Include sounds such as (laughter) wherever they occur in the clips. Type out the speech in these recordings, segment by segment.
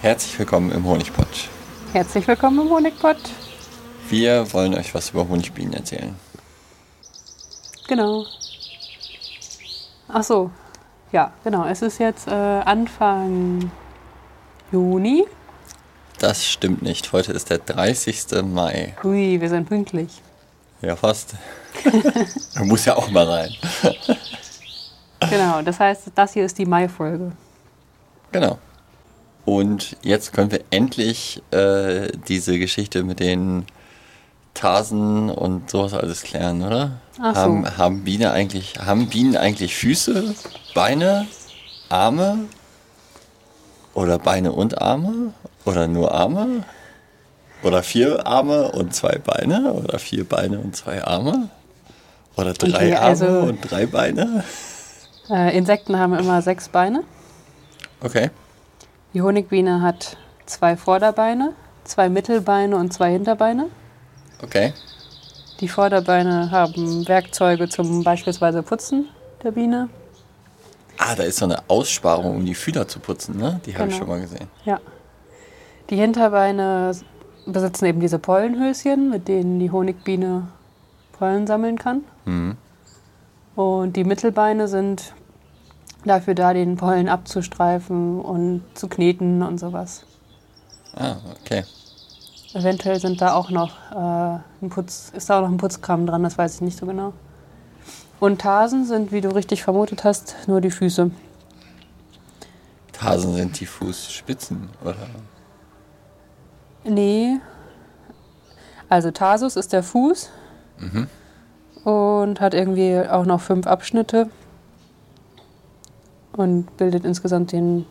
Herzlich willkommen im Honigpott. Herzlich willkommen im Honigpott. Wir wollen euch was über Honigbienen erzählen. Genau. Ach so, ja, genau. Es ist jetzt äh, Anfang Juni. Das stimmt nicht. Heute ist der 30. Mai. Ui, wir sind pünktlich. Ja, fast. Man muss ja auch mal rein. (laughs) genau, das heißt, das hier ist die Mai-Folge. Genau. Und jetzt können wir endlich äh, diese Geschichte mit den Tarsen und sowas alles klären, oder? Ach so. haben, haben, Bienen eigentlich, haben Bienen eigentlich Füße, Beine, Arme? Oder Beine und Arme? Oder nur Arme? Oder vier Arme und zwei Beine? Oder vier Beine und zwei Arme? Oder drei Okay, also- Arme und drei Beine? Äh, Insekten haben immer sechs Beine. Okay. Die Honigbiene hat zwei Vorderbeine, zwei Mittelbeine und zwei Hinterbeine. Okay. Die Vorderbeine haben Werkzeuge zum beispielsweise Putzen der Biene. Ah, da ist so eine Aussparung, um die Fühler zu putzen, ne? Die habe ich Genau. schon mal gesehen. Ja. Die Hinterbeine besitzen eben diese Pollenhöschen, mit denen die Honigbiene Pollen sammeln kann. Mhm. Und die Mittelbeine sind dafür da, den Pollen abzustreifen und zu kneten und sowas. Ah, okay. Eventuell sind da auch noch äh, ein Putz, ist da auch noch ein Putzkram dran, das weiß ich nicht so genau. Und Tarsen sind, wie du richtig vermutet hast, nur die Füße. Tarsen sind die Fußspitzen, oder? Nee. Also Tarsus ist der Fuß und hat irgendwie auch noch fünf Abschnitte und bildet insgesamt den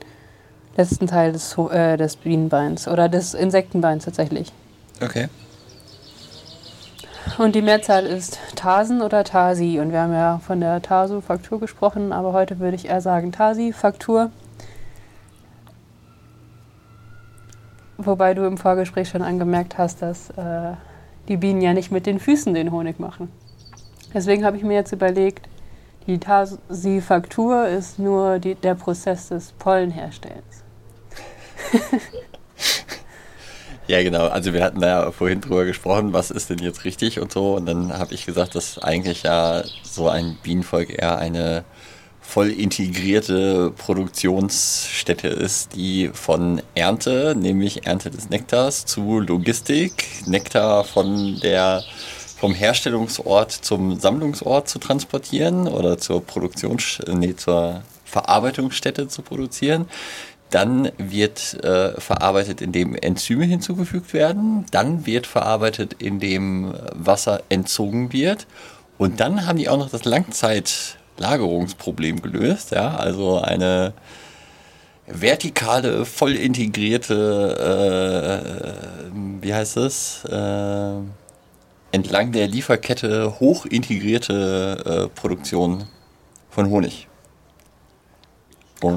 letzten Teil des, äh, des Bienenbeins oder des Insektenbeins tatsächlich. Okay. Und die Mehrzahl ist Tarsen oder Tarsi. Und wir haben ja von der Tarsufaktur gesprochen, aber heute würde ich eher sagen Tarsi-Faktur. Wobei du im Vorgespräch schon angemerkt hast, dass äh, die Bienen ja nicht mit den Füßen den Honig machen. Deswegen habe ich mir jetzt überlegt, die Tarsifaktur ist nur die, der Prozess des Pollenherstellens. (laughs) Ja, genau. Also wir hatten da ja vorhin drüber gesprochen, was ist denn jetzt richtig und so. Und dann habe ich gesagt, dass eigentlich ja so ein Bienenvolk eher eine voll integrierte Produktionsstätte ist, die von Ernte, nämlich Ernte des Nektars, zu Logistik, Nektar von der vom Herstellungsort zum Sammlungsort zu transportieren oder zur Produktions nee, zur Verarbeitungsstätte zu produzieren. Dann wird äh, verarbeitet, indem Enzyme hinzugefügt werden. Dann wird verarbeitet, indem Wasser entzogen wird. Und dann haben die auch noch das Langzeitlagerungsproblem gelöst. Ja? Also eine vertikale, voll integrierte, äh, wie heißt es? Äh, entlang der Lieferkette hoch integrierte äh, Produktion von Honig. Und-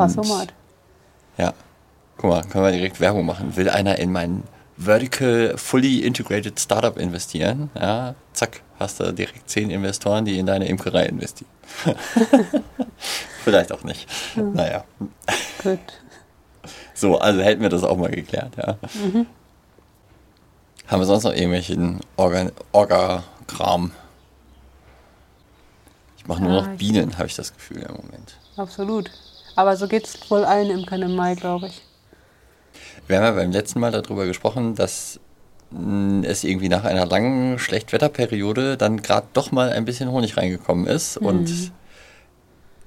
ja. Guck mal, können wir direkt Werbung machen. Will einer in mein Vertical Fully Integrated Startup investieren? Ja, zack, hast du direkt zehn Investoren, die in deine Imkerei investieren. (laughs) Vielleicht auch nicht. Naja. Gut. So, also hätten wir das auch mal geklärt, ja. Mhm. Haben wir sonst noch irgendwelchen Organ Orga-Kram? Ich mache nur Ja, noch Bienen, habe ich das Gefühl im Moment. Absolut. Aber so geht es wohl allen Imkern im Mai, glaube ich. Wir haben ja beim letzten Mal darüber gesprochen, dass mh, es irgendwie nach einer langen Schlechtwetterperiode dann gerade doch mal ein bisschen Honig reingekommen ist. Und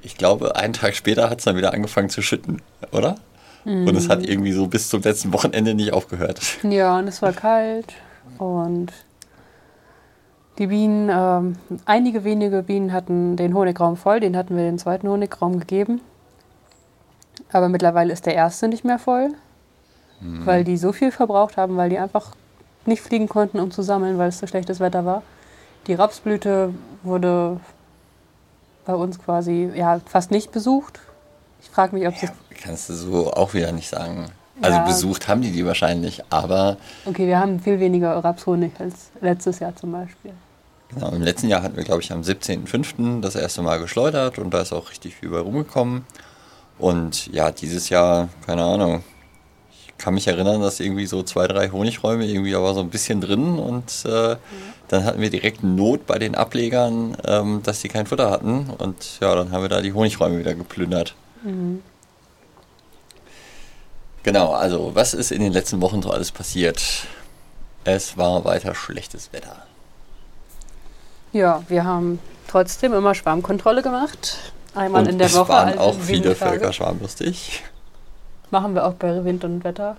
ich glaube, einen Tag später hat es dann wieder angefangen zu schütten, oder? Und es hat irgendwie so bis zum letzten Wochenende nicht aufgehört. Ja, und es war kalt und die Bienen, ähm, einige wenige Bienen hatten den Honigraum voll, den hatten wir den zweiten Honigraum gegeben. Aber mittlerweile ist der erste nicht mehr voll, weil die so viel verbraucht haben, weil die einfach nicht fliegen konnten, um zu sammeln, weil es so schlechtes Wetter war. Die Rapsblüte wurde bei uns quasi ja, fast nicht besucht. Ich frage mich, ob sie. Kannst du so auch wieder nicht sagen. Also Ja. besucht haben die die wahrscheinlich, aber Okay, wir haben viel weniger Rapshonig als letztes Jahr zum Beispiel. genau, im letzten Jahr hatten wir, glaube ich, am 17.05. das erste Mal geschleudert und da ist auch richtig viel bei rumgekommen. Und ja, dieses Jahr, keine Ahnung, ich kann mich erinnern, dass irgendwie so zwei, drei Honigräume irgendwie aber so ein bisschen drin und äh, dann hatten wir direkt Not bei den Ablegern, ähm, dass die kein Futter hatten und ja, dann haben wir da die Honigräume wieder geplündert. Mhm. Genau, also was ist in den letzten Wochen so alles passiert? Es war weiter schlechtes Wetter. Ja, wir haben trotzdem immer Schwarmkontrolle gemacht. Einmal und in der es Woche. waren also auch viele. Völker schwarmlustig. Machen wir auch bei Wind und Wetter.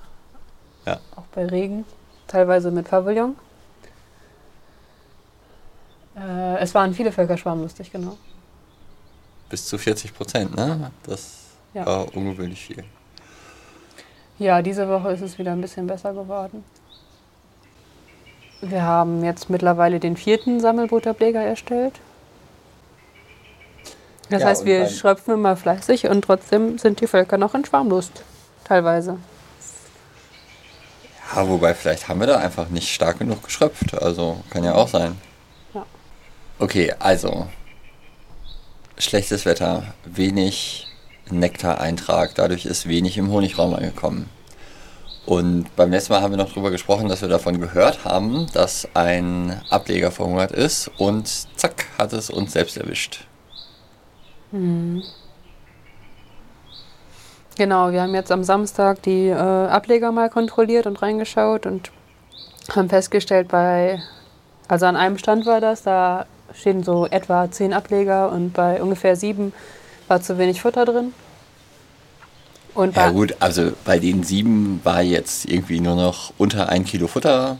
Ja. Auch bei Regen. Teilweise mit Pavillon. Äh, es waren viele Völker schwarmlustig, genau. Bis zu 40 Prozent, ne? Das Ja. war ungewöhnlich viel. Ja, diese Woche ist es wieder ein bisschen besser geworden. Wir haben jetzt mittlerweile den vierten Sammelbutterbleger erstellt. Das Ja, heißt, wir schröpfen immer fleißig und trotzdem sind die Völker noch in Schwarmlust. Teilweise. Ja, wobei vielleicht haben wir da einfach nicht stark genug geschröpft. Also kann ja auch sein. Ja. Okay, also schlechtes Wetter, wenig Nektareintrag, dadurch ist wenig im Honigraum angekommen. Und beim letzten Mal haben wir noch darüber gesprochen, dass wir davon gehört haben, dass ein Ableger verhungert ist und zack, hat es uns selbst erwischt. Genau, wir haben jetzt am Samstag die äh, Ableger mal kontrolliert und reingeschaut und haben festgestellt, bei, also an einem Stand war das, da stehen so etwa zehn Ableger und bei ungefähr sieben war zu wenig Futter drin. Und Ja gut, also bei den sieben war jetzt irgendwie nur noch unter ein Kilo Futter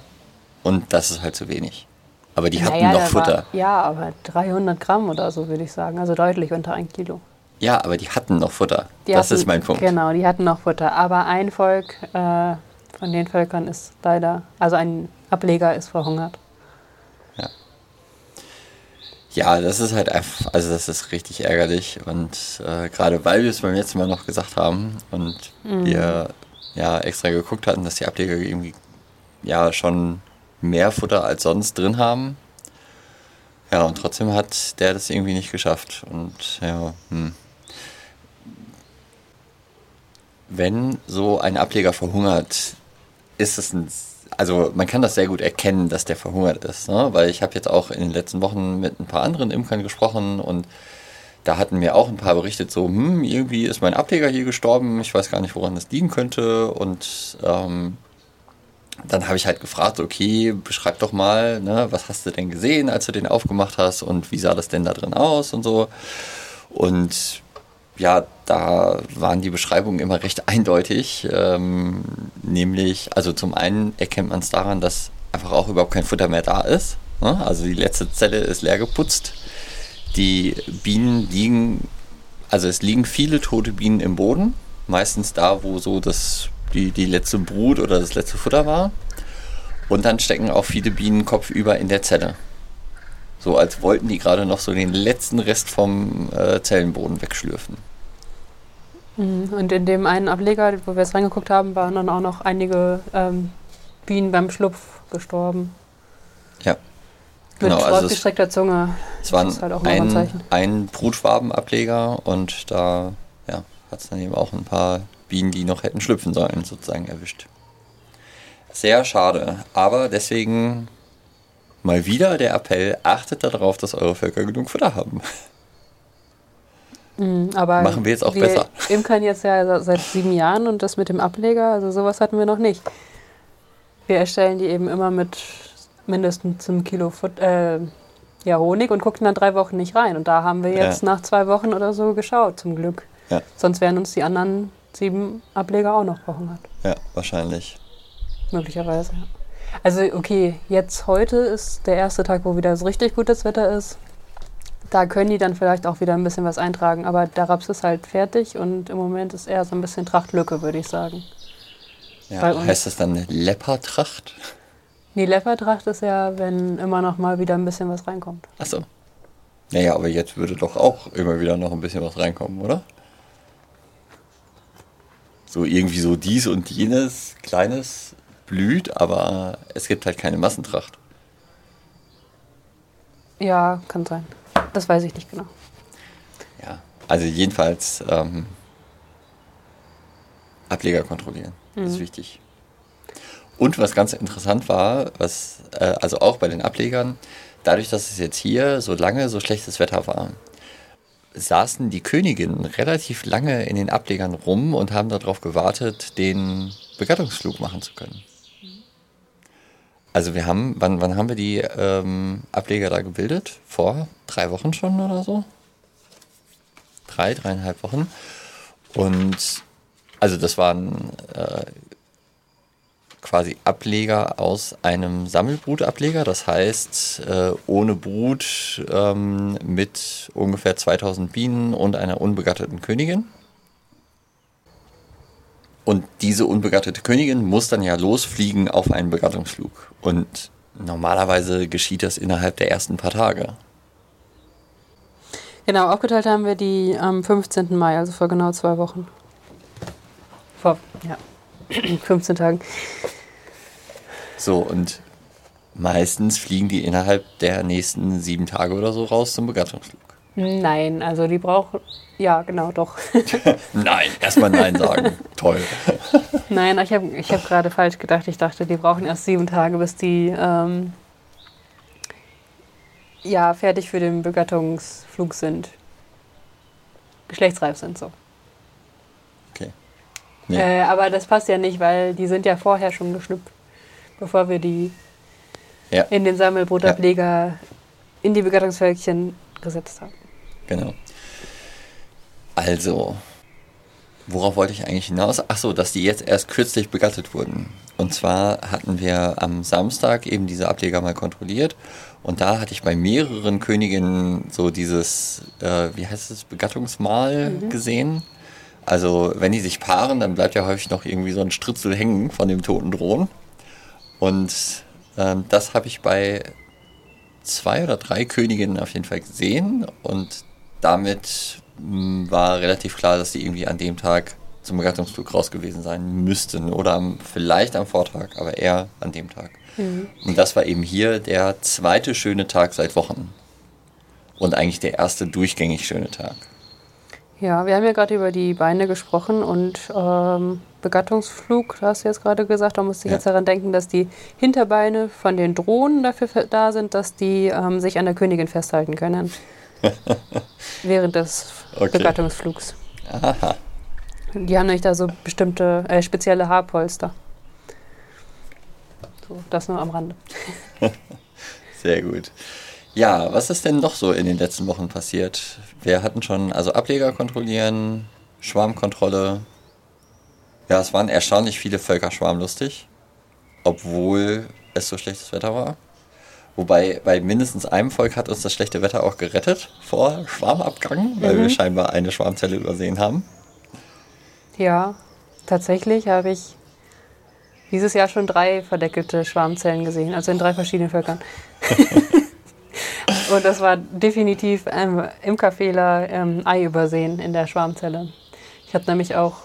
und das ist halt zu wenig. Aber die hatten Naja, noch Futter. War, ja, aber 300 Gramm oder so würde ich sagen, also deutlich unter ein Kilo. Ja, aber die hatten noch Futter. Die das hatten- ist mein Punkt. Genau, die hatten noch Futter. Aber ein Volk äh, von den Völkern ist leider, also ein Ableger ist verhungert. Ja, das ist halt einfach, also das ist richtig ärgerlich. Und äh, gerade weil wir es beim letzten Mal noch gesagt haben und Mhm. wir ja extra geguckt hatten, dass die Ableger irgendwie ja schon mehr Futter als sonst drin haben. Ja, und trotzdem hat der das irgendwie nicht geschafft. Und ja, hm. Wenn so ein Ableger verhungert, ist es ein also man kann das sehr gut erkennen, dass der verhungert ist, ne? weil ich habe jetzt auch in den letzten Wochen mit ein paar anderen Imkern gesprochen und da hatten mir auch ein paar berichtet, so, hm, irgendwie ist mein Ableger hier gestorben, ich weiß gar nicht, woran das liegen könnte und ähm, dann habe ich halt gefragt, okay, beschreib doch mal, ne, was hast du denn gesehen, als du den aufgemacht hast und wie sah das denn da drin aus und so und ja, da waren die Beschreibungen immer recht eindeutig. Ähm, nämlich, also zum einen erkennt man es daran, dass einfach auch überhaupt kein Futter mehr da ist. Ne? Also die letzte Zelle ist leer geputzt. Die Bienen liegen, also es liegen viele tote Bienen im Boden. Meistens da, wo so das, die, die letzte Brut oder das letzte Futter war. Und dann stecken auch viele Bienen kopfüber in der Zelle. So als wollten die gerade noch so den letzten Rest vom äh, Zellenboden wegschlürfen. Mhm. Und in dem einen Ableger, wo wir jetzt reingeguckt haben, waren dann auch noch einige ähm, Bienen beim Schlupf gestorben. Ja. Mit Genau, also es, ausgestreckter Zunge. es war das ist halt ein ein, Brutwabenableger und da ja, hat es dann eben auch ein paar Bienen, die noch hätten schlüpfen sollen, sozusagen erwischt. Sehr schade, aber deswegen mal wieder der Appell, achtet darauf, dass eure Völker genug Futter haben. Mhm, aber Machen wir jetzt auch wir besser. imkern jetzt ja seit sieben Jahren und das mit dem Ableger, also sowas hatten wir noch nicht. Wir erstellen die eben immer mit mindestens einem Kilo Fut äh, ja, Honig und gucken dann drei Wochen nicht rein. Und da haben wir jetzt Ja. nach zwei Wochen oder so geschaut, zum Glück. Ja. Sonst wären uns die anderen sieben Ableger auch noch verhungert. Ja, wahrscheinlich. Möglicherweise. ja. Also okay, jetzt heute ist der erste Tag, wo wieder so richtig gutes Wetter ist. Da können die dann vielleicht auch wieder ein bisschen was eintragen. Aber der Raps ist halt fertig und im Moment ist eher so ein bisschen Trachtlücke, würde ich sagen. Ja, heißt das dann Leppertracht? Die Leopardtracht ist ja, wenn immer noch mal wieder ein bisschen was reinkommt. Achso. Naja, aber jetzt würde doch auch immer wieder noch ein bisschen was reinkommen, oder? So irgendwie so dies und jenes Kleines blüht, aber es gibt halt keine Massentracht. Ja, kann sein. Das weiß ich nicht genau. Ja, also jedenfalls ähm, Ableger kontrollieren. Das ist wichtig. Und was ganz interessant war, was äh, also auch bei den Ablegern, dadurch, dass es jetzt hier so lange so schlechtes Wetter war, saßen die Königinnen relativ lange in den Ablegern rum und haben darauf gewartet, den Begattungsflug machen zu können. Also wir haben, wann, wann haben wir die ähm, Ableger da gebildet? Vor drei Wochen schon oder so? Drei, dreieinhalb Wochen. Und also das waren äh, quasi Ableger aus einem Sammelbrutableger, das heißt äh, ohne Brut ähm, mit ungefähr 2000 Bienen und einer unbegatteten Königin. Und diese unbegattete Königin muss dann ja losfliegen auf einen Begattungsflug. Und normalerweise geschieht das innerhalb der ersten paar Tage. Genau, aufgeteilt haben wir die am 15. Mai, also vor genau zwei Wochen. Vor, ja, (clears throat) 15 Tagen. So, und meistens fliegen die innerhalb der nächsten sieben Tage oder so raus zum Begattungsflug. Nein, also die brauchen, ja, genau, doch. (laughs) nein, erstmal Nein sagen. Toll. Nein, ich habe ich hab gerade falsch gedacht. Ich dachte, die brauchen erst sieben Tage, bis die ähm, ja, fertig für den Begattungsflug sind. Geschlechtsreif sind so. Okay. Nee. Äh, aber das passt ja nicht, weil die sind ja vorher schon geschlüpft, bevor wir die ja. in den Sammelbrotableger ja. in die Begattungsvölkchen gesetzt haben. Genau. Also, worauf wollte ich eigentlich hinaus? Ach so, dass die jetzt erst kürzlich begattet wurden. Und zwar hatten wir am Samstag eben diese Ableger mal kontrolliert und da hatte ich bei mehreren Königinnen so dieses, äh, wie heißt es, Begattungsmal mhm. gesehen. Also wenn die sich paaren, dann bleibt ja häufig noch irgendwie so ein Stritzel hängen von dem toten Drohnen. Und ähm, das habe ich bei zwei oder drei Königinnen auf jeden Fall gesehen und damit mh, war relativ klar, dass die irgendwie an dem Tag zum Begattungsflug raus gewesen sein müssten oder am, vielleicht am Vortag, aber eher an dem Tag. Mhm. Und das war eben hier der zweite schöne Tag seit Wochen und eigentlich der erste durchgängig schöne Tag. Ja, wir haben ja gerade über die Beine gesprochen und ähm, Begattungsflug, da hast du jetzt gerade gesagt, da musste ich ja. jetzt daran denken, dass die Hinterbeine von den Drohnen dafür da sind, dass die ähm, sich an der Königin festhalten können. (laughs) während des okay. Begattungsflugs. Aha. Die haben nämlich da so bestimmte, äh, spezielle Haarpolster. So, das nur am Rande. (laughs) Sehr gut. Ja, was ist denn noch so in den letzten Wochen passiert? Wir hatten schon, also Ableger kontrollieren, Schwarmkontrolle. Ja, es waren erstaunlich viele Völker schwarmlustig, obwohl es so schlechtes Wetter war. Wobei bei mindestens einem Volk hat uns das schlechte Wetter auch gerettet vor Schwarmabgang, weil mhm. wir scheinbar eine Schwarmzelle übersehen haben. Ja, tatsächlich habe ich dieses Jahr schon drei verdeckelte Schwarmzellen gesehen, also in drei verschiedenen Völkern. (laughs) Und das war definitiv ähm, Imkerfehler, ähm, Ei übersehen in der Schwarmzelle. Ich habe nämlich auch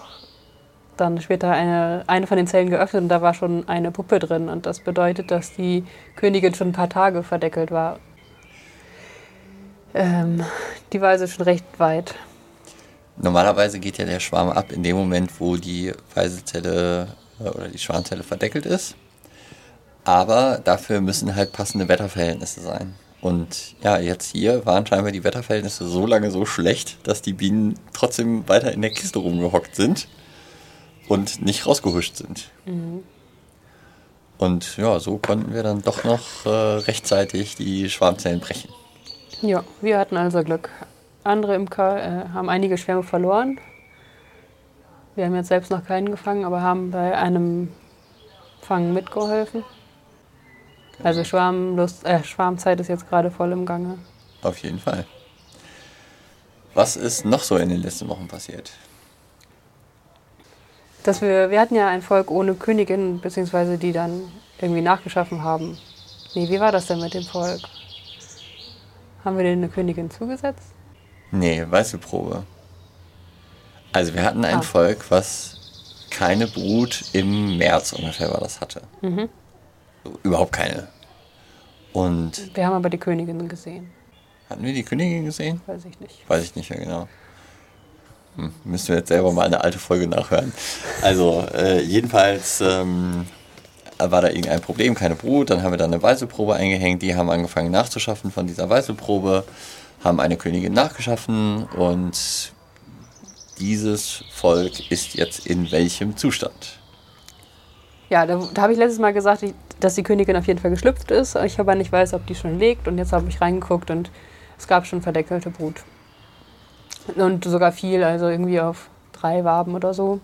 dann später eine, eine von den Zellen geöffnet und da war schon eine Puppe drin. Und das bedeutet, dass die Königin schon ein paar Tage verdeckelt war. Ähm, die war also schon recht weit. Normalerweise geht ja der Schwarm ab in dem Moment, wo die Weisezelle äh, oder die Schwarmzelle verdeckelt ist. Aber dafür müssen halt passende Wetterverhältnisse sein. Und ja, jetzt hier waren scheinbar die Wetterverhältnisse so lange so schlecht, dass die Bienen trotzdem weiter in der Kiste rumgehockt sind und nicht rausgehuscht sind. Mhm. Und ja, so konnten wir dann doch noch äh, rechtzeitig die Schwarmzellen brechen. Ja, wir hatten also Glück. Andere Imker äh, haben einige Schwärme verloren. Wir haben jetzt selbst noch keinen gefangen, aber haben bei einem Fangen mitgeholfen. Also Schwarmlust, äh, Schwarmzeit ist jetzt gerade voll im Gange. Auf jeden Fall. Was ist noch so in den letzten Wochen passiert? Dass wir, wir hatten ja ein Volk ohne Königin, beziehungsweise die dann irgendwie nachgeschaffen haben. Nee, wie war das denn mit dem Volk? Haben wir denen eine Königin zugesetzt? Nee, weiße Probe. Also wir hatten ein ah. Volk, was keine Brut im März ungefähr war das hatte. Mhm. Überhaupt keine. Und wir haben aber die Königin gesehen. Hatten wir die Königin gesehen? Weiß ich nicht. Weiß ich nicht mehr genau. Müssen wir jetzt selber mal eine alte Folge nachhören. Also, äh, jedenfalls ähm, war da irgendein Problem, keine Brut. Dann haben wir da eine Weißelprobe eingehängt. Die haben angefangen nachzuschaffen von dieser Weißelprobe, haben eine Königin nachgeschaffen und dieses Volk ist jetzt in welchem Zustand? Ja, da, da habe ich letztes Mal gesagt, dass die Königin auf jeden Fall geschlüpft ist. Ich aber nicht weiß, ob die schon legt. Und jetzt habe ich reingeguckt und es gab schon verdeckelte Brut. Und sogar viel, also irgendwie auf drei Waben oder so.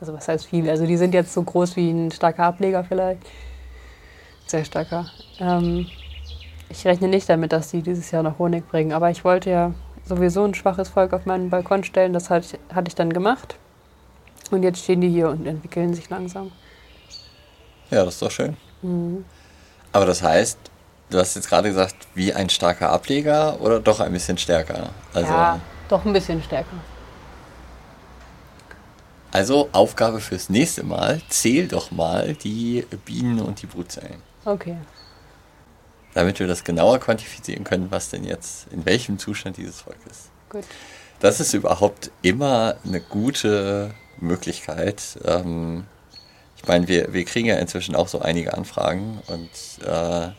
Also was heißt viel? Also die sind jetzt so groß wie ein starker Ableger vielleicht. Sehr starker. Ähm, ich rechne nicht damit, dass die dieses Jahr noch Honig bringen. Aber ich wollte ja sowieso ein schwaches Volk auf meinen Balkon stellen. Das hatte ich, hatte ich dann gemacht. Und jetzt stehen die hier und entwickeln sich langsam. Ja, das ist doch schön. Mhm. Aber das heißt, du hast jetzt gerade gesagt, wie ein starker Ableger oder doch ein bisschen stärker? Also, ja, doch ein bisschen stärker. Also Aufgabe fürs nächste Mal, zähl doch mal die Bienen und die Brutzellen. Okay. Damit wir das genauer quantifizieren können, was denn jetzt, in welchem Zustand dieses Volk ist. Gut. Das ist überhaupt immer eine gute Möglichkeit. Ähm, ich meine, wir, wir kriegen ja inzwischen auch so einige Anfragen und äh,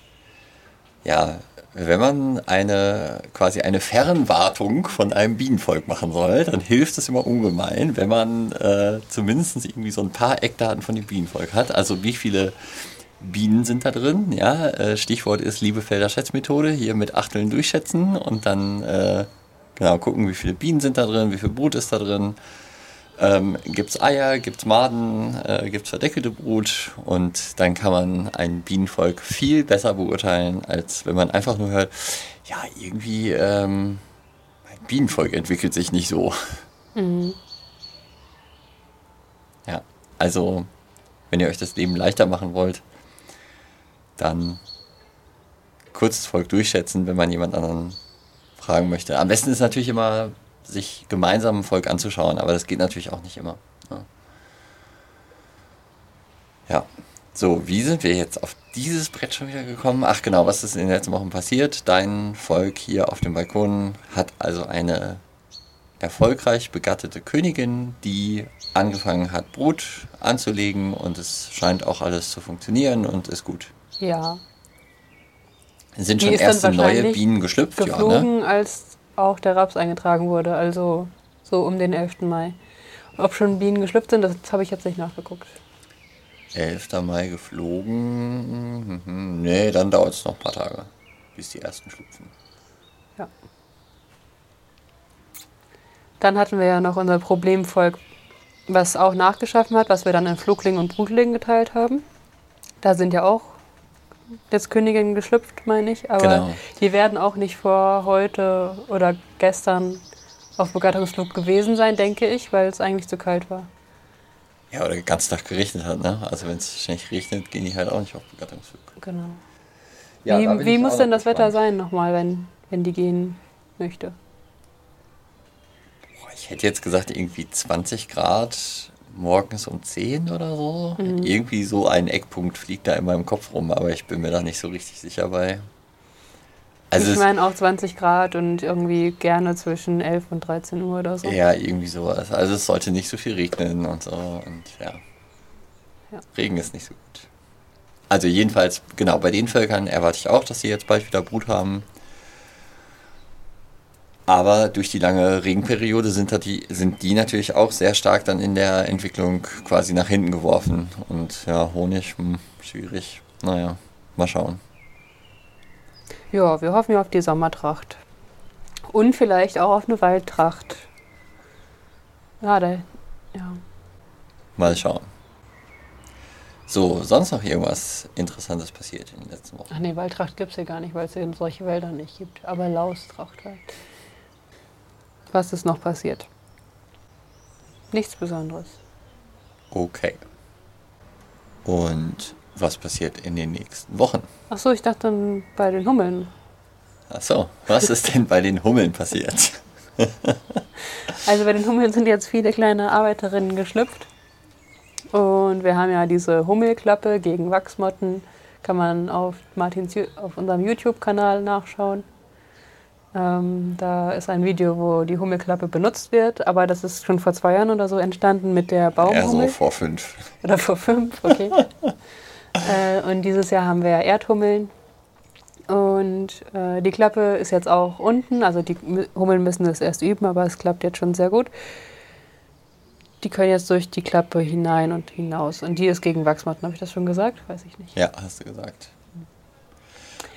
ja, wenn man eine quasi eine Fernwartung von einem Bienenvolk machen soll, dann hilft es immer ungemein, wenn man äh, zumindest irgendwie so ein paar Eckdaten von dem Bienenvolk hat. Also wie viele Bienen sind da drin? Ja, äh, Stichwort ist Liebefelder Schätzmethode, hier mit Achteln durchschätzen und dann äh, genau gucken, wie viele Bienen sind da drin, wie viel Brut ist da drin ähm, gibt es Eier, gibt es Maden, äh, gibt es verdeckelte Brut und dann kann man ein Bienenvolk viel besser beurteilen, als wenn man einfach nur hört, ja, irgendwie ähm, ein Bienenvolk entwickelt sich nicht so. Mhm. Ja, also wenn ihr euch das Leben leichter machen wollt, dann kurzes Volk durchschätzen, wenn man jemand anderen fragen möchte. Am besten ist natürlich immer sich gemeinsam ein Volk anzuschauen, aber das geht natürlich auch nicht immer. Ja. Ne? ja. So, wie sind wir jetzt auf dieses Brett schon wieder gekommen? Ach genau, was ist in den letzten Wochen passiert? Dein Volk hier auf dem Balkon hat also eine erfolgreich begattete Königin, die angefangen hat, Brut anzulegen und es scheint auch alles zu funktionieren und ist gut. Ja. Sind schon erste neue Bienen geschlüpft, geflogen, ja, ne? als auch der Raps eingetragen wurde, also so um den 11. Mai. Ob schon Bienen geschlüpft sind, das habe ich jetzt nicht nachgeguckt. 11. Mai geflogen. Nee, dann dauert es noch ein paar Tage, bis die ersten schlüpfen. Ja. Dann hatten wir ja noch unser Problemvolk, was auch nachgeschaffen hat, was wir dann in Flugling und Brutling geteilt haben. Da sind ja auch jetzt Königin geschlüpft, meine ich. Aber genau. die werden auch nicht vor heute oder gestern auf Begattungsflug gewesen sein, denke ich, weil es eigentlich zu kalt war. Ja, oder den ganzen Tag geregnet hat, ne? Also wenn es ständig regnet, gehen die halt auch nicht auf Begattungsflug. Genau. Ja, wie wie muss denn das gespannt. Wetter sein nochmal, wenn, wenn die gehen möchte? Boah, ich hätte jetzt gesagt, irgendwie 20 Grad morgens um 10 oder so. Mhm. Irgendwie so ein Eckpunkt fliegt da in meinem Kopf rum, aber ich bin mir da nicht so richtig sicher bei. Also ich meine auch 20 Grad und irgendwie gerne zwischen 11 und 13 Uhr oder so. Ja, irgendwie sowas. Also es sollte nicht so viel regnen und so und ja. ja. Regen ist nicht so gut. Also jedenfalls, genau, bei den Völkern erwarte ich auch, dass sie jetzt bald wieder Brut haben. Aber durch die lange Regenperiode sind, die, sind die natürlich auch sehr stark dann in der Entwicklung quasi nach hinten geworfen. Und ja, Honig, hm, schwierig. Naja, mal schauen. Ja, wir hoffen ja auf die Sommertracht. Und vielleicht auch auf eine Waldtracht. Ja, da, ja. Mal schauen. So, sonst noch irgendwas Interessantes passiert in den letzten Wochen? Ach nee, Waldtracht gibt es ja gar nicht, weil es ja solche Wälder nicht gibt. Aber Laustracht halt. Was ist noch passiert? Nichts Besonderes. Okay. Und was passiert in den nächsten Wochen? Ach so, ich dachte bei den Hummeln. Ach so, was ist denn bei den Hummeln passiert? also bei den Hummeln sind jetzt viele kleine Arbeiterinnen geschlüpft. Und wir haben ja diese Hummelklappe gegen Wachsmotten. Kann man auf, Martins, auf unserem YouTube-Kanal nachschauen. Ähm, da ist ein Video, wo die Hummelklappe benutzt wird, aber das ist schon vor zwei Jahren oder so entstanden mit der Baumhummel. Ja, so vor fünf. Oder vor fünf, okay. (laughs) äh, und dieses Jahr haben wir ja Erdhummeln. Und äh, die Klappe ist jetzt auch unten, also die Hummeln müssen das erst üben, aber es klappt jetzt schon sehr gut. Die können jetzt durch die Klappe hinein und hinaus. Und die ist gegen Wachsmatten, habe ich das schon gesagt? Weiß ich nicht. Ja, hast du gesagt.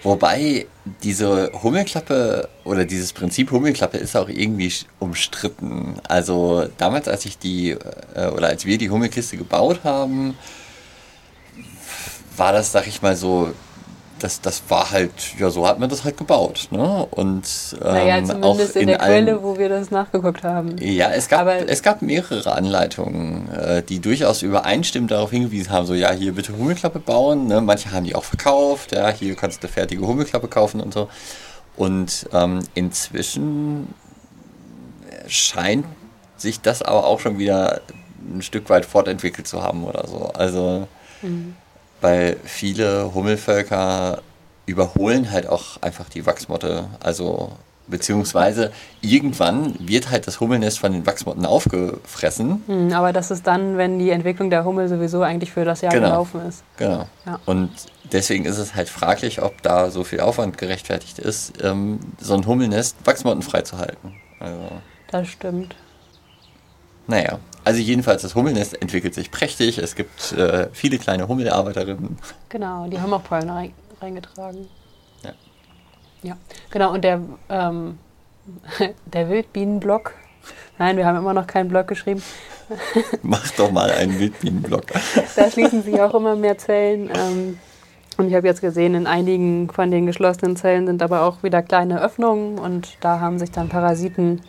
Wobei diese Hummelklappe oder dieses Prinzip Hummelklappe ist auch irgendwie umstritten. Also damals, als ich die äh, oder als wir die Hummelkiste gebaut haben, war das, sag ich mal so, das, das war halt, ja, so hat man das halt gebaut. Ne? Und ähm, naja, zumindest auch in, der allen, Quelle, wo wir das nachgeguckt haben. Ja, es gab, Aber- es gab mehrere Anleitungen, äh, die durchaus übereinstimmend darauf hingewiesen haben, so ja, hier bitte Hummelklappe bauen. Ne? Manche haben die auch verkauft, ja, hier kannst du eine fertige Hummelklappe kaufen und so. Und ähm, inzwischen scheint sich das aber auch schon wieder ein Stück weit fortentwickelt zu haben oder so. Also weil viele Hummelvölker überholen halt auch einfach die Wachsmotte. Also beziehungsweise irgendwann wird halt das Hummelnest von den Wachsmotten aufgefressen. Hm, aber das ist dann, wenn die Entwicklung der Hummel sowieso eigentlich für das Jahr Genau. gelaufen ist. Genau. Ja. Und deswegen ist es halt fraglich, ob da so viel Aufwand gerechtfertigt ist, ähm, so ein Hummelnest wachsmottenfrei zu halten. Also, Das stimmt. naja. Also jedenfalls, das Hummelnest entwickelt sich prächtig. Es gibt äh, viele kleine Hummelarbeiterinnen. Genau, die haben auch Pollen rein, reingetragen. Ja. Ja, genau. Und der, ähm, (laughs) der Wildbienenblock. Nein, wir haben immer noch keinen Block geschrieben. (laughs) Mach doch mal einen Wildbienenblock. Da schließen sich auch immer mehr Zellen. Ähm, und ich habe jetzt gesehen, in einigen von den geschlossenen Zellen sind aber auch wieder kleine Öffnungen und da haben sich dann Parasiten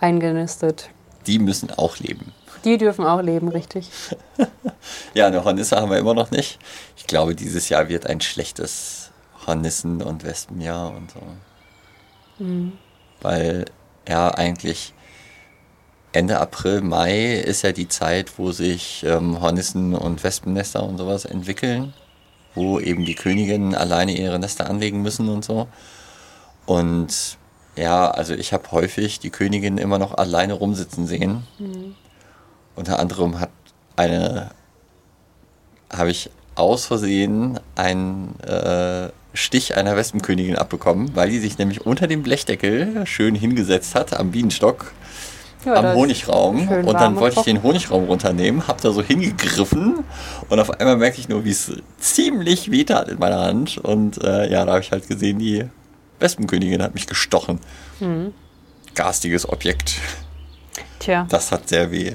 eingenistet. Die müssen auch leben. Die dürfen auch leben, richtig. (laughs) Ja, eine Hornisse haben wir immer noch nicht. Ich glaube, dieses Jahr wird ein schlechtes Hornissen- und Wespenjahr und so. Weil ja eigentlich Ende April, Mai ist ja die Zeit, wo sich ähm, Hornissen- und Wespennester und sowas entwickeln, wo eben die Königinnen alleine ihre Nester anlegen müssen und so. Und ja, also ich habe häufig die Königin immer noch alleine rumsitzen sehen. Unter anderem hat eine, habe ich aus Versehen einen äh, Stich einer Wespenkönigin abbekommen, weil die sich nämlich unter dem Blechdeckel schön hingesetzt hat am Bienenstock Ja, am Honigraum und dann wollte ich den Honigraum runternehmen, hab da so hingegriffen und auf einmal merkte ich nur, wie es ziemlich weh tat in meiner Hand und äh, ja, da habe ich halt gesehen, die Wespenkönigin hat mich gestochen. Mhm. Garstiges Objekt. Tja, Das hat sehr weh.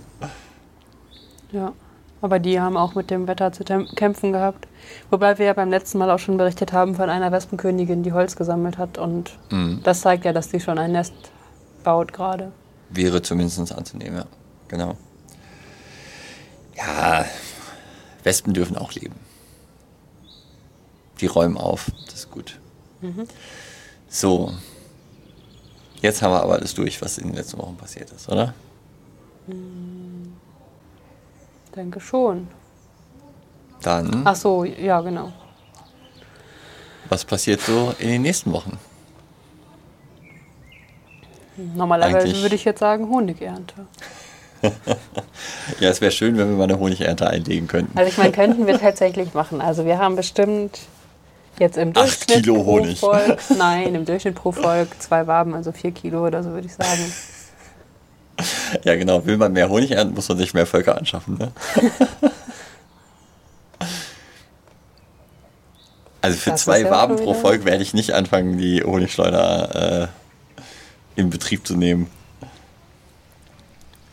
Ja. Aber die haben auch mit dem Wetter zu kämpfen gehabt. Wobei wir ja beim letzten Mal auch schon berichtet haben von einer Wespenkönigin, die Holz gesammelt hat. Und Mhm. das zeigt ja, dass die schon ein Nest baut gerade. Wäre zumindest anzunehmen, ja. Genau. Ja, Wespen dürfen auch leben. Die räumen auf, das ist gut. So. Jetzt haben wir aber alles durch, was in den letzten Wochen passiert ist, oder? Denke schon. Dann, Ach so, ja, genau. was passiert so in den nächsten Wochen? Normalerweise Eigentlich- würde ich jetzt sagen Honigernte. (laughs) Ja, es wäre schön, wenn wir mal eine Honigernte einlegen könnten. Also ich meine, könnten wir tatsächlich machen. Also wir haben bestimmt jetzt im Acht Durchschnitt Kilo pro Honig. Volk, nein, im Durchschnitt pro Volk zwei Waben, also vier Kilo oder so würde ich sagen. (laughs) (laughs) Ja, genau. Will man mehr Honig ernten, muss man sich mehr Völker anschaffen. Ne? (laughs) also für Das zwei ja Waben pro Volk werde ich nicht anfangen, die Honigschleuder äh, in Betrieb zu nehmen.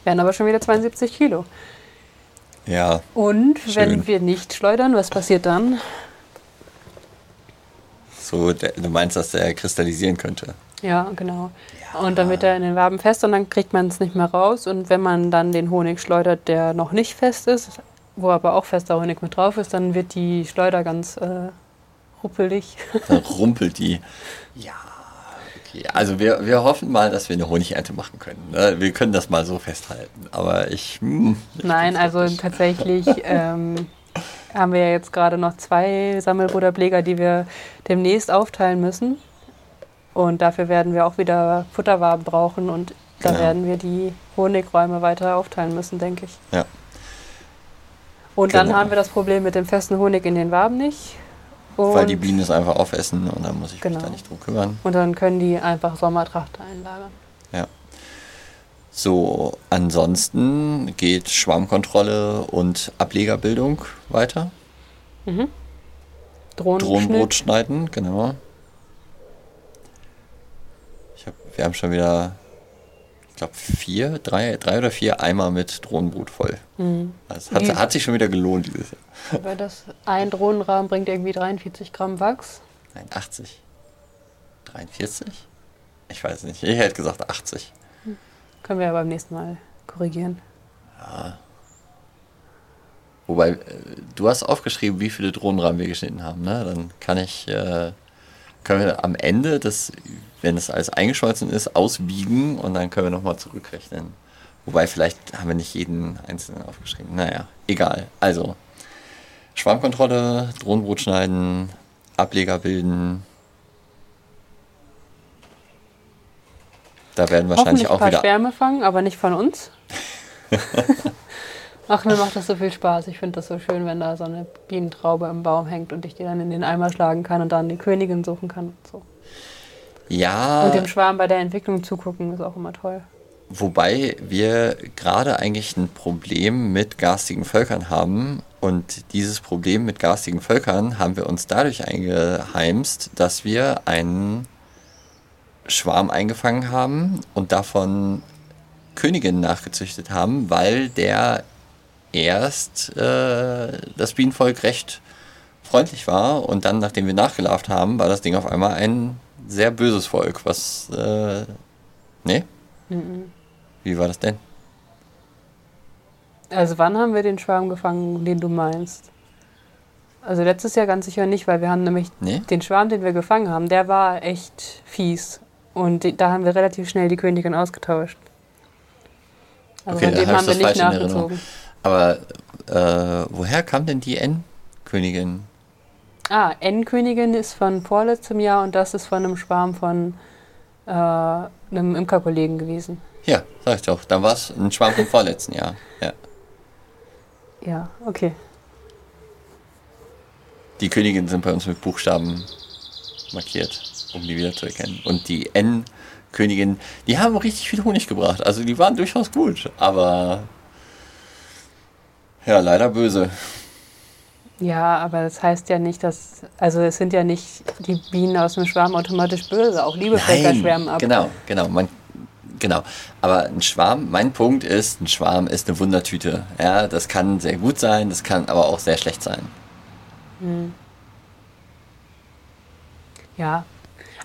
Wären aber schon wieder 72 Kilo. Ja, Und wenn Schön. wir nicht schleudern, was passiert dann? so, du meinst, dass der kristallisieren könnte. Ja, genau. Und dann wird er in den Waben fest und dann kriegt man es nicht mehr raus. Und wenn man dann den Honig schleudert, der noch nicht fest ist, wo aber auch fester Honig mit drauf ist, dann wird die Schleuder ganz äh, ruppelig. Dann rumpelt die. Ja, okay. Also wir, wir hoffen mal, dass wir eine Honigernte machen können. ne? Wir können das mal so festhalten. Aber ich. Hm, ich Nein, also nicht. tatsächlich ähm, haben wir ja jetzt gerade noch zwei Sammelbruderbleger, die wir demnächst aufteilen müssen. Und dafür werden wir auch wieder Futterwaben brauchen und da Genau. werden wir die Honigräume weiter aufteilen müssen, denke ich. Ja. Und dann Genau. haben wir das Problem mit dem festen Honig in den Waben nicht. Und, Weil die Bienen es einfach aufessen und dann muss ich Genau. mich da nicht drum kümmern. und dann können die einfach Sommertracht einlagern. Ja. So, ansonsten geht Schwarmkontrolle und Ablegerbildung weiter. Mhm. Drohnenbrot schneiden, genau. Ich hab, wir haben schon wieder, ich glaube, vier, drei, drei oder vier Eimer mit Drohnenbrot voll. Mhm. Das hat, hat sich schon wieder gelohnt dieses Jahr. Weil das ein Drohnenrahmen bringt irgendwie 43 Gramm Wachs. Nein, 80. 43? Ich weiß nicht. Ich hätte gesagt 80. Können wir ja beim nächsten Mal korrigieren. Wobei, äh, du hast aufgeschrieben, wie viele Drohnenrahmen wir geschnitten haben. Ne? Dann kann ich, äh, können wir am Ende, das, wenn es alles eingeschmolzen ist, auswiegen und dann können wir nochmal zurückrechnen. Wobei, vielleicht haben wir nicht jeden einzelnen aufgeschrieben. Naja, egal. Also, Schwarmkontrolle, Drohnenbrot schneiden, Ableger bilden. Da werden wahrscheinlich Hoffentlich ein auch paar wieder Schwärme fangen, aber nicht von uns. (laughs) Ach, mir macht das so viel Spaß. Ich finde das so schön, wenn da so eine Bienentraube im Baum hängt und ich die dann in den Eimer schlagen kann und dann die Königin suchen kann und so. Ja, Und dem Schwarm bei der Entwicklung zugucken ist auch immer toll. wobei wir gerade eigentlich ein Problem mit garstigen Völkern haben. Und dieses Problem mit garstigen Völkern haben wir uns dadurch eingeheimst, dass wir einen Schwarm eingefangen haben und davon Königinnen nachgezüchtet haben, weil der erst äh, das Bienenvolk recht freundlich war und dann, nachdem wir nachgelaufen haben, war das Ding auf einmal ein sehr böses Volk, was äh, nee? Wie war das denn? Also wann haben wir den Schwarm gefangen, den du meinst? Also letztes Jahr ganz sicher nicht, weil wir haben nämlich Nee? den Schwarm, den wir gefangen haben, der war echt fies. Und da haben wir relativ schnell die Königin ausgetauscht. Also Okay, von dem haben wir das nicht nachgezogen. Aber äh, woher kam denn die N-Königin? Ah, N-Königin ist von vorletztem Jahr und das ist von einem Schwarm von äh, einem Imkerkollegen gewesen. Ja, sag ich doch. Dann war es ein Schwarm vom vorletzten Jahr. Ja. Ja, okay. Die Königinnen sind bei uns mit Buchstaben markiert, um die wieder zu erkennen. Und die N-Königin, die haben richtig viel Honig gebracht. Also die waren durchaus gut, aber ja, leider böse. Ja, aber das heißt ja nicht, dass. Also, es sind ja nicht die Bienen aus dem Schwarm automatisch böse. Auch liebe Völker schwärmen ab. Genau, genau. Man, genau. Aber ein Schwarm, mein Punkt ist, ein Schwarm ist eine Wundertüte. Ja, das kann sehr gut sein, das kann aber auch sehr schlecht sein. Ja.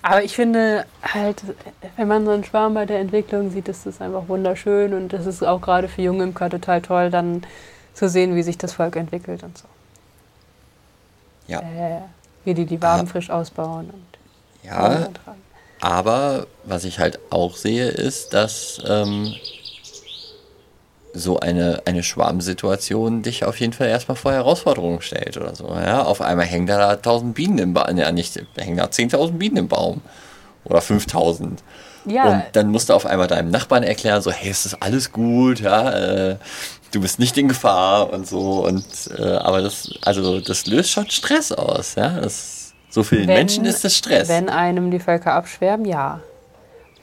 Aber ich finde halt, wenn man so einen Schwarm bei der Entwicklung sieht, ist das einfach wunderschön und das ist auch gerade für junge Imker total toll, dann zu sehen, wie sich das Volk entwickelt und so. Ja. Äh, wie die die Waben Ah. frisch ausbauen und Ja, aber was ich halt auch sehe, ist, dass ähm, so eine, eine Schwarmsituation dich auf jeden Fall erstmal vor Herausforderungen stellt oder so. Ja, auf einmal hängen da 1000 Bienen im Baum, ja nicht, hängen da 10.000 Bienen im Baum oder 5000. Ja, Und dann musst du auf einmal deinem Nachbarn erklären, so, hey, es ist alles gut, ja, äh, du bist nicht in Gefahr und so. Und äh, aber das, also das löst schon Stress aus, ja. Das, so für den Wenn- Menschen ist das Stress. wenn einem die Völker abschwärmen, ja.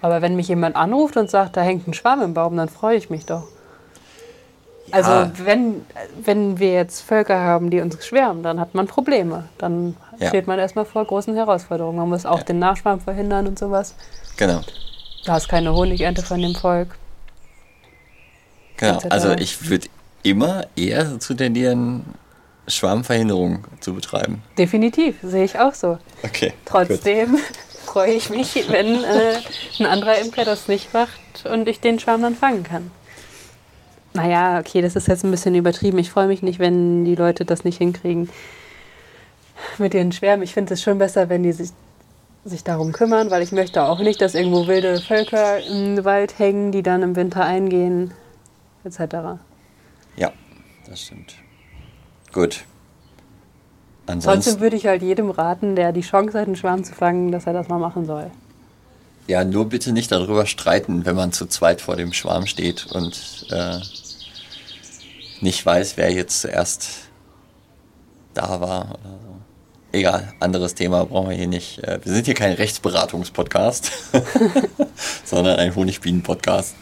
Aber wenn mich jemand anruft und sagt, da hängt ein Schwarm im Baum, dann freue ich mich doch. Also Ja. wenn, wenn wir jetzt Völker haben, die uns schwärmen, dann hat man Probleme. Dann Ja. steht man erstmal vor großen Herausforderungen. Man muss auch Ja. den Nachschwarm verhindern und sowas. Genau. Da ist keine Honigernte von dem Volk. Genau, also ich würde immer eher dazu tendieren, Schwarmverhinderung zu betreiben. Definitiv, sehe ich auch so. Okay. Trotzdem (laughs) freue ich mich, wenn äh, ein anderer Imker das nicht macht und ich den Schwarm dann fangen kann. Naja, okay, das ist jetzt ein bisschen übertrieben. Ich freue mich nicht, wenn die Leute das nicht hinkriegen mit ihren Schwärmen. Ich finde es schon besser, wenn die sich, sich darum kümmern, weil ich möchte auch nicht, dass irgendwo wilde Völker im Wald hängen, die dann im Winter eingehen, etc. Ja, das stimmt. Gut. Trotzdem Ansonsten, würde ich halt jedem raten, der die Chance hat, einen Schwarm zu fangen, dass er das mal machen soll. Ja, nur bitte nicht darüber streiten, wenn man zu zweit vor dem Schwarm steht und äh, nicht weiß, wer jetzt zuerst da war oder so. Egal, anderes Thema brauchen wir hier nicht. Äh, wir sind hier kein Rechtsberatungspodcast, (laughs) sondern ein Honigbienen-Podcast.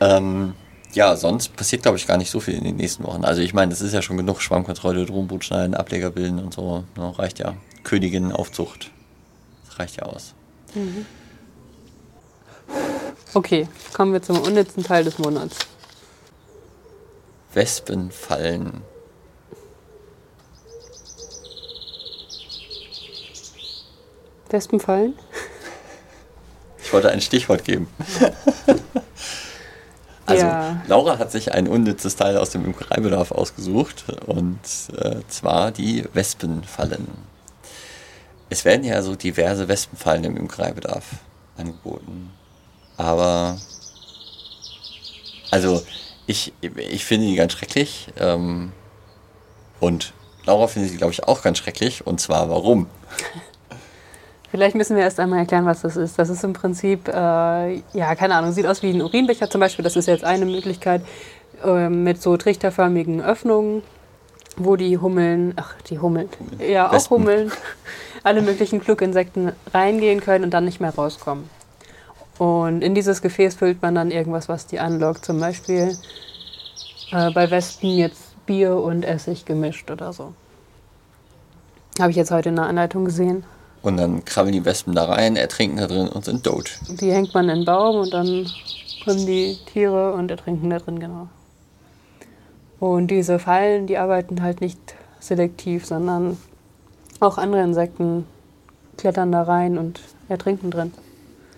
Ähm, ja, sonst passiert, glaube ich, gar nicht so viel in den nächsten Wochen. Also ich meine, das ist ja schon genug Schwammkontrolle, Drohnenboot schneiden, Ableger bilden und so. Ne, reicht ja. Königin Aufzucht. Das reicht ja aus. Mhm. Okay, kommen wir zum unnützen Teil des Monats. Wespenfallen. Wespenfallen? Ich wollte ein Stichwort geben. (laughs) Also, ja. Laura hat sich ein unnützes Teil aus dem Imkereibedarf ausgesucht und äh, zwar die Wespenfallen. Es werden ja so diverse Wespenfallen im Imkereibedarf angeboten. Aber, also, ich, ich finde die ganz schrecklich. Ähm, und Laura findet sie, glaube ich, auch ganz schrecklich. Und zwar warum? (laughs) Vielleicht müssen wir erst einmal erklären, was das ist. Das ist im Prinzip, äh, ja, keine Ahnung, sieht aus wie ein Urinbecher zum Beispiel. Das ist jetzt eine Möglichkeit äh, mit so trichterförmigen Öffnungen, wo die Hummeln, ach, die Hummeln, ja, auch Hummeln, alle möglichen Kluginsekten reingehen können und dann nicht mehr rauskommen. Und in dieses Gefäß füllt man dann irgendwas, was die anlockt. Zum Beispiel äh, bei Wespen jetzt Bier und Essig gemischt oder so. Habe ich jetzt heute in der Anleitung gesehen. Und dann krabbeln die Wespen da rein, ertrinken da drin und sind tot. Die hängt man in den Baum und dann kommen die Tiere und ertrinken da drin, genau. Und diese Fallen, die arbeiten halt nicht selektiv, sondern auch andere Insekten klettern da rein und ertrinken drin.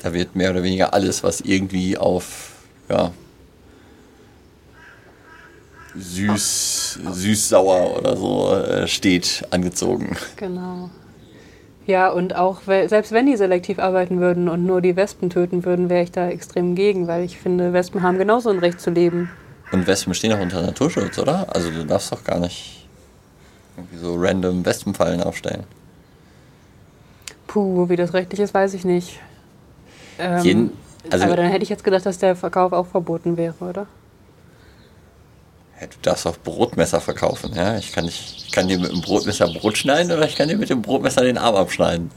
Da wird mehr oder weniger alles, was irgendwie auf ja, süß, süß-sauer oder so äh, steht, angezogen. Genau. Ja, und auch selbst wenn die selektiv arbeiten würden und nur die Wespen töten würden, wäre ich da extrem gegen, weil ich finde, Wespen haben genauso ein Recht zu leben. Und Wespen stehen auch unter Naturschutz, oder? Also du darfst doch gar nicht irgendwie so random Wespenfallen aufstellen. Puh, wie das rechtlich ist, weiß ich nicht. Ähm, Jeden, also aber dann hätte ich jetzt gedacht, dass der Verkauf auch verboten wäre, oder? Du darfst auch Brotmesser verkaufen. Ja? Ich, kann nicht, ich kann dir mit dem Brotmesser Brot schneiden oder ich kann dir mit dem Brotmesser den Arm abschneiden.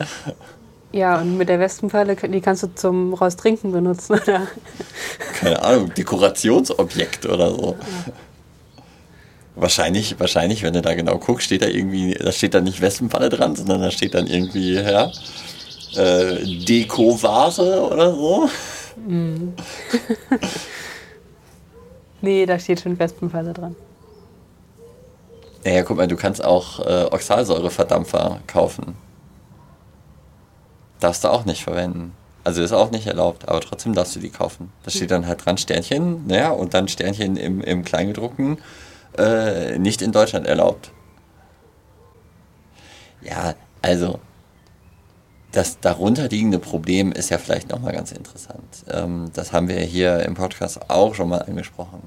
Ja, und mit der Wespenfalle, die kannst du zum Raustrinken benutzen, (laughs) oder? Keine Ahnung, Dekorationsobjekt oder so. Ja. Wahrscheinlich, wahrscheinlich, wenn du da genau guckst, steht da irgendwie, da steht da nicht Wespenfalle dran, sondern da steht dann irgendwie, ja, äh, Deko-Vase oder so. Mm. (laughs) Nee, da steht schon Wespenfalle dran. Naja, guck mal, du kannst auch äh, Oxalsäureverdampfer kaufen. Darfst du auch nicht verwenden. Also ist auch nicht erlaubt, aber trotzdem darfst du die kaufen. Da steht dann halt dran Sternchen, naja, und dann Sternchen im, im Kleingedruckten, äh, nicht in Deutschland erlaubt. Ja, also das darunter liegende Problem ist ja vielleicht nochmal ganz interessant. Ähm, das haben wir hier im Podcast auch schon mal angesprochen.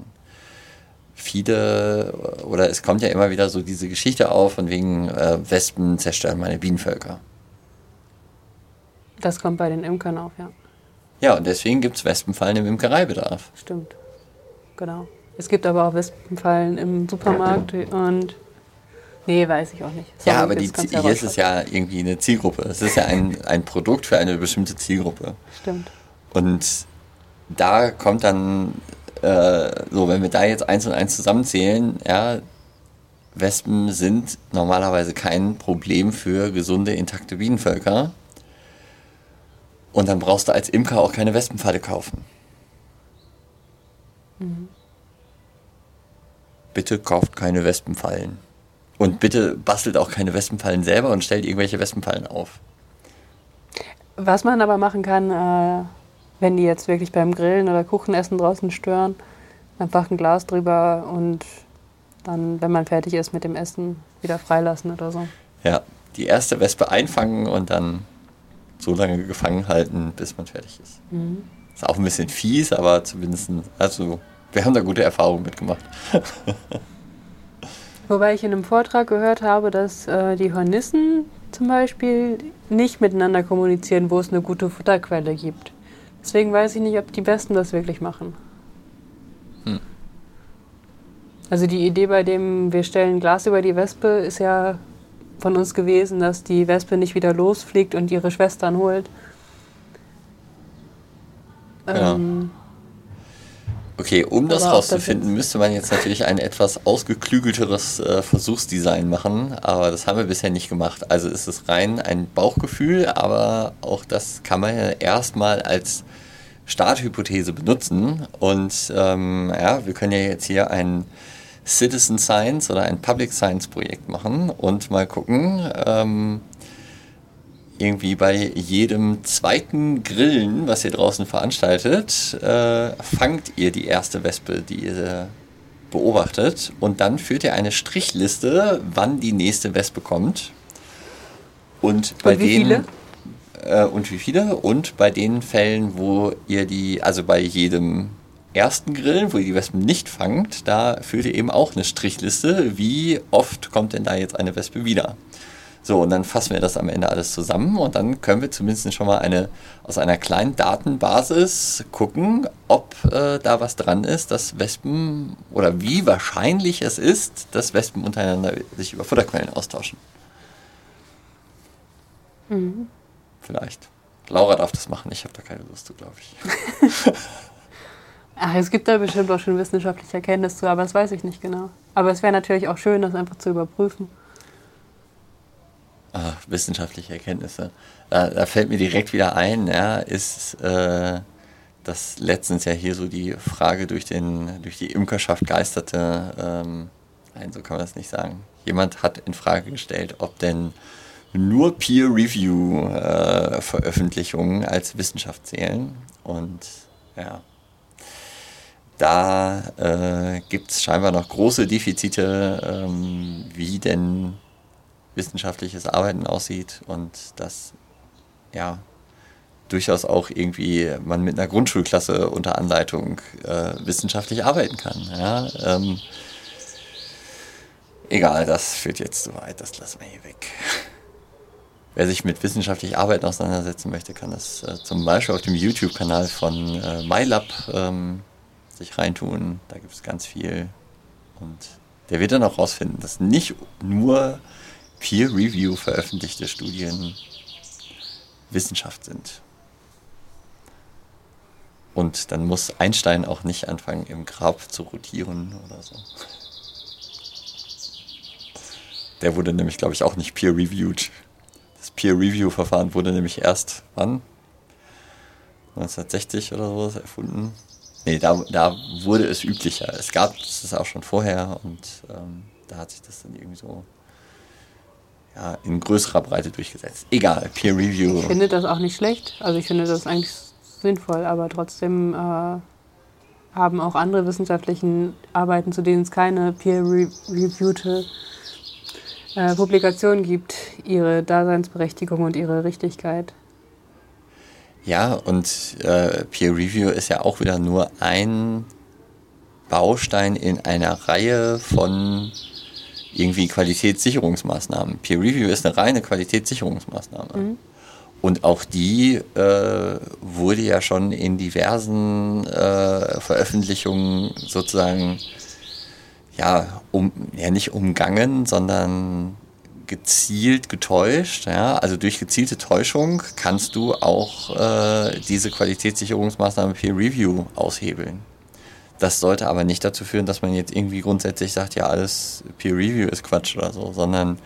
Viele, oder es kommt ja immer wieder so diese Geschichte auf, von wegen äh, Wespen zerstören meine Bienenvölker. Das kommt bei den Imkern auf, ja. Ja, und deswegen gibt es Wespenfallen im Imkereibedarf. Stimmt, genau. Es gibt aber auch Wespenfallen im Supermarkt und Nee, weiß ich auch nicht. Sorry, ja, aber die, hier ist es ja irgendwie eine Zielgruppe. Es ist ja ein, ein Produkt für eine bestimmte Zielgruppe. Stimmt. Und da kommt dann, äh, so, wenn wir da jetzt eins und eins zusammenzählen, ja, Wespen sind normalerweise kein Problem für gesunde, intakte Bienenvölker. Und dann brauchst du als Imker auch keine Wespenfalle kaufen. Mhm. Bitte kauft keine Wespenfallen. Und bitte bastelt auch keine Wespenfallen selber und stellt irgendwelche Wespenfallen auf. Was man aber machen kann, äh, wenn die jetzt wirklich beim Grillen oder Kuchenessen draußen stören, einfach ein Glas drüber und dann, wenn man fertig ist mit dem Essen, wieder freilassen oder so. Ja, die erste Wespe einfangen und dann so lange gefangen halten, bis man fertig ist. Mhm. Ist auch ein bisschen fies, aber zumindest, also wir haben da gute Erfahrungen mitgemacht. (laughs) Wobei ich in einem Vortrag gehört habe, dass äh, die Hornissen zum Beispiel nicht miteinander kommunizieren, wo es eine gute Futterquelle gibt. Deswegen weiß ich nicht, ob die Besten das wirklich machen. Hm. Also die Idee bei dem, wir stellen Glas über die Wespe, ist ja von uns gewesen, dass die Wespe nicht wieder losfliegt und ihre Schwestern holt. Ja. Ähm, Okay, um das rauszufinden, müsste man jetzt natürlich ein etwas ausgeklügelteres äh, Versuchsdesign machen, aber das haben wir bisher nicht gemacht. Also ist es rein ein Bauchgefühl, aber auch das kann man ja erstmal als Starthypothese benutzen. Und ähm, ja, wir können ja jetzt hier ein Citizen Science oder ein Public Science Projekt machen und mal gucken, ähm, irgendwie bei jedem zweiten Grillen, was ihr draußen veranstaltet, äh, fangt ihr die erste Wespe, die ihr beobachtet. Und dann führt ihr eine Strichliste, wann die nächste Wespe kommt. Und bei und wie denen. Viele? Äh, und wie viele? Und bei den Fällen, wo ihr die, also bei jedem ersten Grillen, wo ihr die Wespen nicht fangt, da führt ihr eben auch eine Strichliste. Wie oft kommt denn da jetzt eine Wespe wieder? So, und dann fassen wir das am Ende alles zusammen und dann können wir zumindest schon mal eine aus einer kleinen Datenbasis gucken, ob äh, da was dran ist, dass Wespen oder wie wahrscheinlich es ist, dass Wespen untereinander sich über Futterquellen austauschen. Mhm. Vielleicht. Laura darf das machen, ich habe da keine Lust zu, glaube ich. (laughs) Ach, es gibt da bestimmt auch schon wissenschaftliche Erkenntnisse zu, aber das weiß ich nicht genau. Aber es wäre natürlich auch schön, das einfach zu überprüfen. Ach, wissenschaftliche Erkenntnisse. Da, da, fällt mir direkt wieder ein, ja, ist äh, dass letztens ja hier so die Frage durch, den, durch die Imkerschaft geisterte, ähm, nein, so kann man das nicht sagen. Jemand hat in Frage gestellt, ob denn nur Peer-Review-Veröffentlichungen äh, als Wissenschaft zählen. Und ja, da äh, gibt es scheinbar noch große Defizite, ähm, wie denn wissenschaftliches Arbeiten aussieht und dass ja durchaus auch irgendwie man mit einer Grundschulklasse unter Anleitung äh, wissenschaftlich arbeiten kann. Ja? Ähm, egal, das führt jetzt zu weit, das lassen wir hier weg. (laughs) Wer sich mit wissenschaftlich Arbeiten auseinandersetzen möchte, kann das äh, zum Beispiel auf dem YouTube-Kanal von äh, MyLab ähm, sich reintun. Da gibt es ganz viel. Und der wird dann auch rausfinden, dass nicht nur Peer-Review veröffentlichte Studien Wissenschaft sind. Und dann muss Einstein auch nicht anfangen, im Grab zu rotieren oder so. Der wurde nämlich, glaube ich, auch nicht peer-reviewed. Das Peer-Review-Verfahren wurde nämlich erst, wann? 1960 oder so erfunden. Nee, da, da wurde es üblicher. Es gab es auch schon vorher und ähm, da hat sich das dann irgendwie so ja, in größerer Breite durchgesetzt. Egal, Peer Review. Ich finde das auch nicht schlecht. Also ich finde das eigentlich sinnvoll, aber trotzdem äh, haben auch andere wissenschaftliche Arbeiten, zu denen es keine peer-reviewte äh, Publikation gibt, ihre Daseinsberechtigung und ihre Richtigkeit. Ja, und äh, Peer Review ist ja auch wieder nur ein Baustein in einer Reihe von irgendwie Qualitätssicherungsmaßnahmen. Peer Review ist eine reine Qualitätssicherungsmaßnahme. Mhm. Und auch die äh, wurde ja schon in diversen äh, Veröffentlichungen sozusagen ja, um, ja nicht umgangen, sondern gezielt getäuscht. Ja? Also durch gezielte Täuschung kannst du auch äh, diese Qualitätssicherungsmaßnahme Peer Review aushebeln. Das sollte aber nicht dazu führen, dass man jetzt irgendwie grundsätzlich sagt, ja, alles Peer Review ist Quatsch oder so, sondern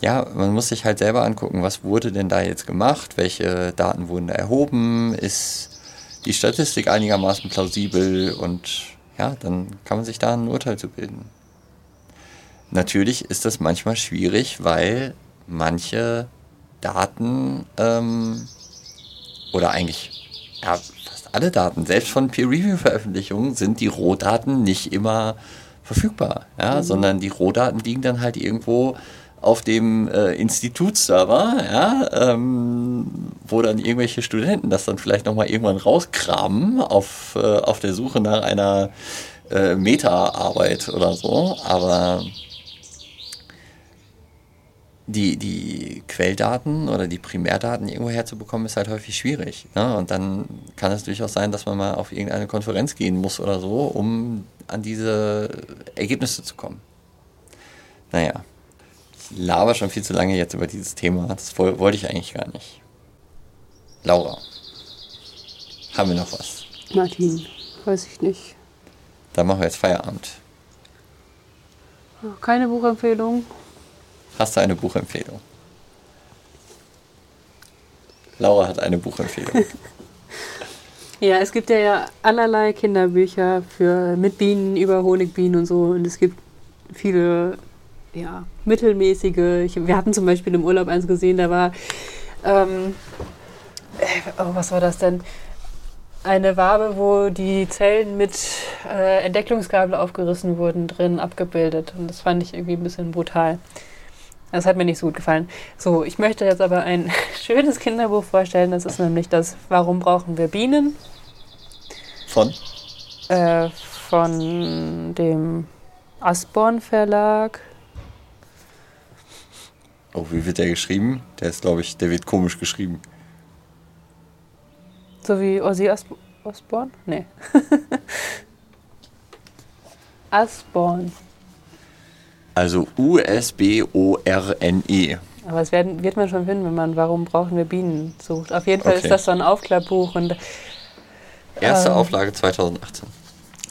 ja, man muss sich halt selber angucken, was wurde denn da jetzt gemacht, welche Daten wurden da erhoben, ist die Statistik einigermaßen plausibel und ja, dann kann man sich da ein Urteil zu bilden. Natürlich ist das manchmal schwierig, weil manche Daten ähm, oder eigentlich ja, alle Daten, selbst von Peer-Review-Veröffentlichungen, sind die Rohdaten nicht immer verfügbar, ja, mhm. sondern die Rohdaten liegen dann halt irgendwo auf dem äh, Institutsserver, ja, ähm, wo dann irgendwelche Studenten das dann vielleicht nochmal irgendwann rauskramen auf, äh, auf der Suche nach einer äh, Meta-Arbeit oder so. Aber die, die Quelldaten oder die Primärdaten irgendwo herzubekommen, ist halt häufig schwierig. Ne? Und dann kann es durchaus sein, dass man mal auf irgendeine Konferenz gehen muss oder so, um an diese Ergebnisse zu kommen. Naja, ich laber schon viel zu lange jetzt über dieses Thema. Das wollte ich eigentlich gar nicht. Laura, haben wir noch was? Martin, weiß ich nicht. Dann machen wir jetzt Feierabend. Keine Buchempfehlung. Hast du eine Buchempfehlung? Laura hat eine Buchempfehlung. (laughs) ja, es gibt ja, allerlei Kinderbücher für mit Bienen über Honigbienen und so. Und es gibt viele ja, mittelmäßige. Ich, wir hatten zum Beispiel im Urlaub eins gesehen, da war, ähm, äh, oh, was war das denn? Eine Wabe, wo die Zellen mit äh, Entdeckungsgabel aufgerissen wurden, drin abgebildet. Und das fand ich irgendwie ein bisschen brutal. Das hat mir nicht so gut gefallen. So, ich möchte jetzt aber ein (laughs) schönes Kinderbuch vorstellen. Das ist nämlich das Warum brauchen wir Bienen? Von? Äh, von dem Asborn Verlag. Oh, wie wird der geschrieben? Der ist, glaube ich, der wird komisch geschrieben. So wie Ozzy Osbourne? Nee. (laughs) Asborn. Also U-S-B-O-R-N-E. Aber es werden, wird man schon finden, wenn man Warum brauchen wir Bienen sucht. Auf jeden Fall okay. ist das so ein Aufklappbuch. Und, Erste ähm, Auflage 2018.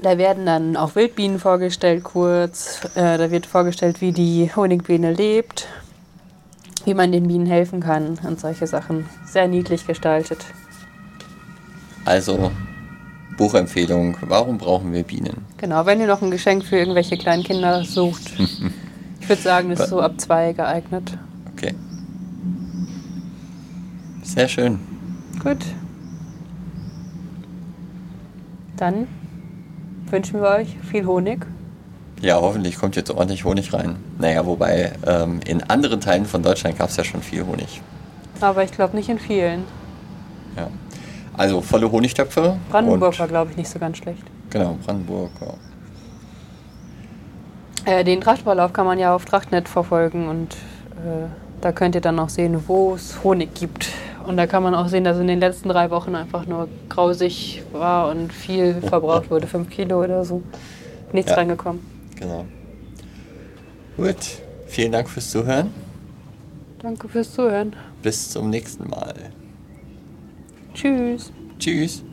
Da werden dann auch Wildbienen vorgestellt, kurz. Äh, da wird vorgestellt, wie die Honigbiene lebt, wie man den Bienen helfen kann und solche Sachen. Sehr niedlich gestaltet. Also Buchempfehlung, warum brauchen wir Bienen? Genau, wenn ihr noch ein Geschenk für irgendwelche kleinen Kinder sucht. (laughs) ich würde sagen, ist so ab zwei geeignet. Okay. Sehr schön. Gut. Dann wünschen wir euch viel Honig. Ja, hoffentlich kommt jetzt ordentlich Honig rein. Naja, wobei ähm, in anderen Teilen von Deutschland gab es ja schon viel Honig. Aber ich glaube nicht in vielen. Ja. Also volle Honigtöpfe. Brandenburg war, glaube ich, nicht so ganz schlecht. Genau, Brandenburg, ja. Äh, den Trachtbaulauf kann man ja auf Trachtnet verfolgen und äh, da könnt ihr dann auch sehen, wo es Honig gibt. Und da kann man auch sehen, dass in den letzten drei Wochen einfach nur grausig war und viel (laughs) verbraucht wurde. Fünf Kilo oder so. Nichts ja, reingekommen. Genau. Gut. Vielen Dank fürs Zuhören. Danke fürs Zuhören. Bis zum nächsten Mal. Tschüss. Tschüss.